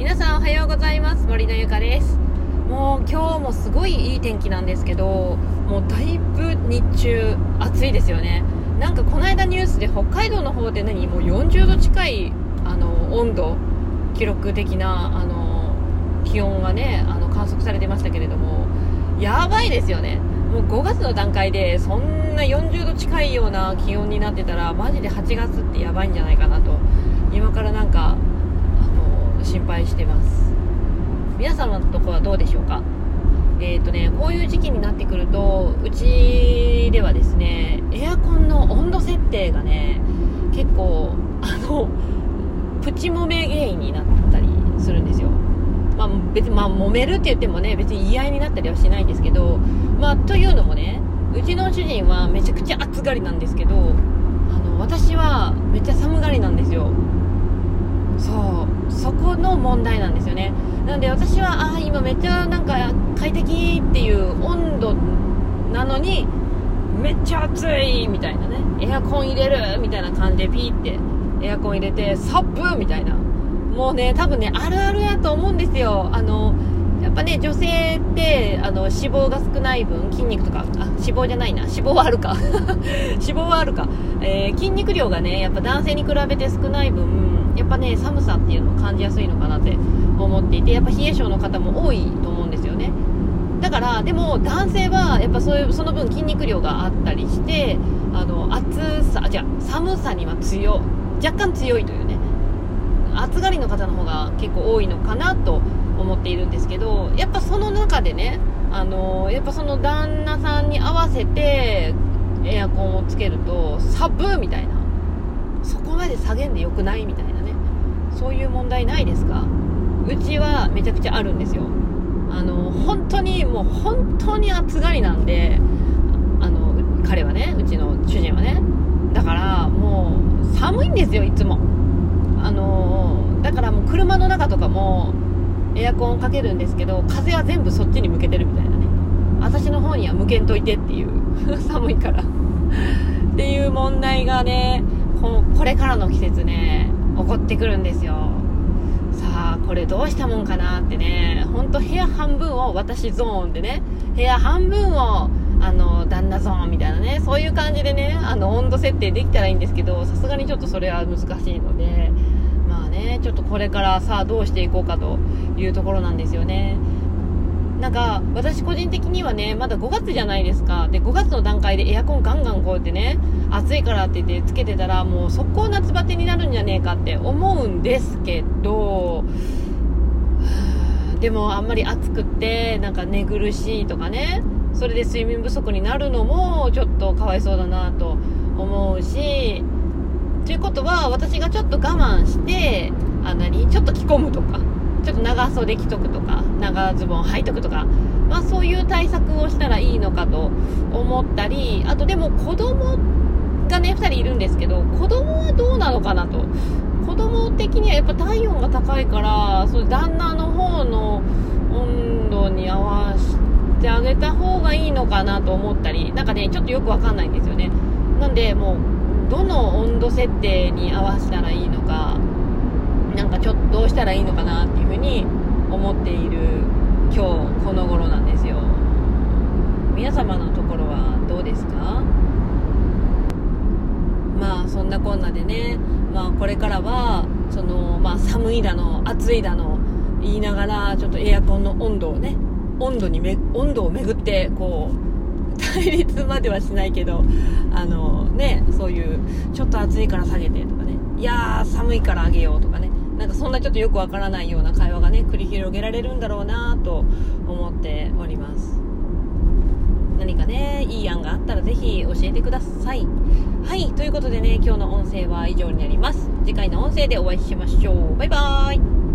皆さんおはようございます。森のゆかです。もう今日もすごいいい天気なんですけどもうだいぶ日中暑いですよね。なんかこの間ニュースで北海道の方で何？もう40度近いあの温度記録的なあの気温がねあの観測されてましたけれどもやばいですよね。もう5月の段階でそんな40度近いような気温になってたらマジで8月ってやばいんじゃないかなと。今からなんか心配してます。皆様のとこはどうでしょうか？えーとね、こういう時期になってくるとうちではですねエアコンの温度設定がね結構あのプチ揉め原因になったりするんですよ。まあ、別に、まあ、揉めるって言ってもね別に言い合いになったりはしないんですけど、まあ、というのもねうちの主人はめちゃくちゃ暑がりなんですけどあの私はめっちゃ寒がりなんですよ。の問題なんですよね。なので私はああ今めっちゃなんか快適っていう温度なのにめっちゃ暑いみたいなね。エアコン入れるみたいな感じでピーってエアコン入れてサップみたいな。もうね多分ねあるあるやと思うんですよ。あのやっぱね女性ってあの脂肪が少ない分筋肉とかあ脂肪じゃないな。脂肪はあるか。脂肪はあるか、えー、筋肉量がねやっぱ男性に比べて少ない分やっぱね寒さっていうのを感じやすいのかなって思っていてやっぱ冷え性の方も多いと思うんですよね。だからでも男性はやっぱそういうその分筋肉量があったりしてあの暑さじゃ寒さには強若干強いというね暑がりの方の方が結構多いのかなと思っているんですけどやっぱその中でねあのやっぱその旦那さんに合わせてエアコンをつけると寒みたいな。そこまで下げんでよくないみたいな。問題ないですか？うちはめちゃくちゃあるんですよ。あの本当にもう本当に暑がりなんであの彼はねうちの主人はね。だからもう寒いんですよいつも。あのだからもう車の中とかもエアコンをかけるんですけど風は全部そっちに向けてるみたいなね。私の方には向けんといてっていう 寒いから。っていう問題がねここれからの季節ね起こってくるんですよ。これどうしたもんかなってねほんと部屋半分を私ゾーンでね部屋半分をあの旦那ゾーンみたいなねそういう感じでねあの温度設定できたらいいんですけどさすがにちょっとそれは難しいのでまあねちょっとこれからさあどうしていこうかというところなんですよね。なんか私個人的にはねまだ5月じゃないですか。で5月の段階でエアコンガンガンこうやってね暑いからって言ってつけてたらもう速攻夏バテになるんじゃねえかって思うんですけどでもあんまり暑くってなんか寝苦しいとかねそれで睡眠不足になるのもちょっとかわいそうだなと思うしということは私がちょっと我慢してあ何？ちょっと着込むとかちょっと長袖着とくとか長ズボン履いとくとか、まあ、そういう対策をしたらいいのかと思ったりあとでも子供がね2人いるんですけど子供はどうなのかなと。子供的にはやっぱ体温が高いからそう旦那の方の温度に合わせてあげた方がいいのかなと思ったりなんかねちょっとよくわかんないんですよね。なんでもうどの温度設定に合わせたらいいのかなんかちょっとどうしたらいいのかなっていうふうに思っている今日この頃なんですよ。皆様のところはどうですか？まあそんなこんなでね、まあ、これからはその、まあ、寒いだの暑いだの言いながらちょっとエアコンの温度をね温度にめ温度をめぐってこう 対立まではしないけどあのねそういうちょっと暑いから下げてとかねいやー寒いから上げようとかねなんかそんなちょっとよくわからないような会話がね繰り広げられるんだろうなと思っております。何かねいい案があったらぜひ教えてください。はいということでね今日の音声は以上になります。次回の音声でお会いしましょう。バイバーイ。